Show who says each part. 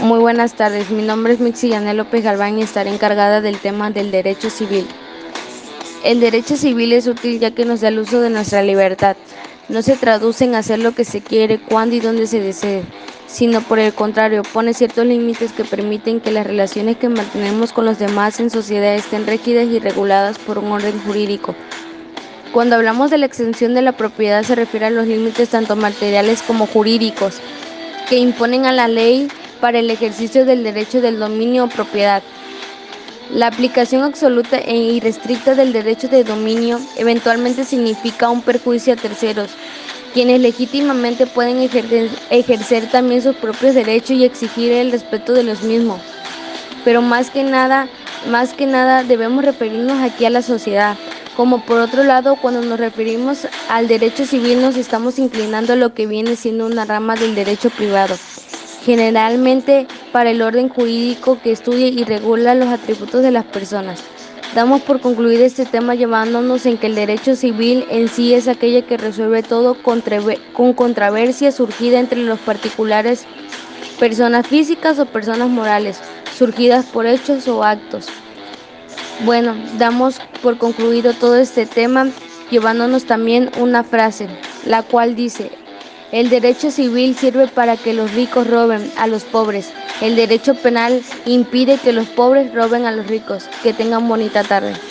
Speaker 1: Muy buenas tardes, mi nombre es Mixillane López Galván y estaré encargada del tema del derecho civil. El derecho civil es útil ya que nos da el uso de nuestra libertad. No se traduce en hacer lo que se quiere, cuando y dónde se desee, sino por el contrario, pone ciertos límites que permiten que las relaciones que mantenemos con los demás en sociedad estén rígidas y reguladas por un orden jurídico. Cuando hablamos de la extensión de la propiedad se refiere a los límites tanto materiales como jurídicos que imponen a la ley para el ejercicio del derecho del dominio o propiedad. La aplicación absoluta e irrestricta del derecho de dominio eventualmente significa un perjuicio a terceros, quienes legítimamente pueden ejercer, también sus propios derechos y exigir el respeto de los mismos. Pero más que nada, más que nada debemos referirnos aquí a la sociedad. Como por otro lado, cuando nos referimos al derecho civil nos estamos inclinando a lo que viene siendo una rama del derecho privado generalmente para el orden jurídico que estudia y regula los atributos de las personas. Damos por concluir este tema llevándonos en que el derecho civil en sí es aquella que resuelve todo con controversia surgida entre los particulares, personas físicas o personas morales, surgidas por hechos o actos. Bueno, damos por concluido todo este tema llevándonos también una frase, la cual dice, el derecho civil sirve para que los ricos roben a los pobres. El derecho penal impide que los pobres roben a los ricos. Que tengan bonita tarde.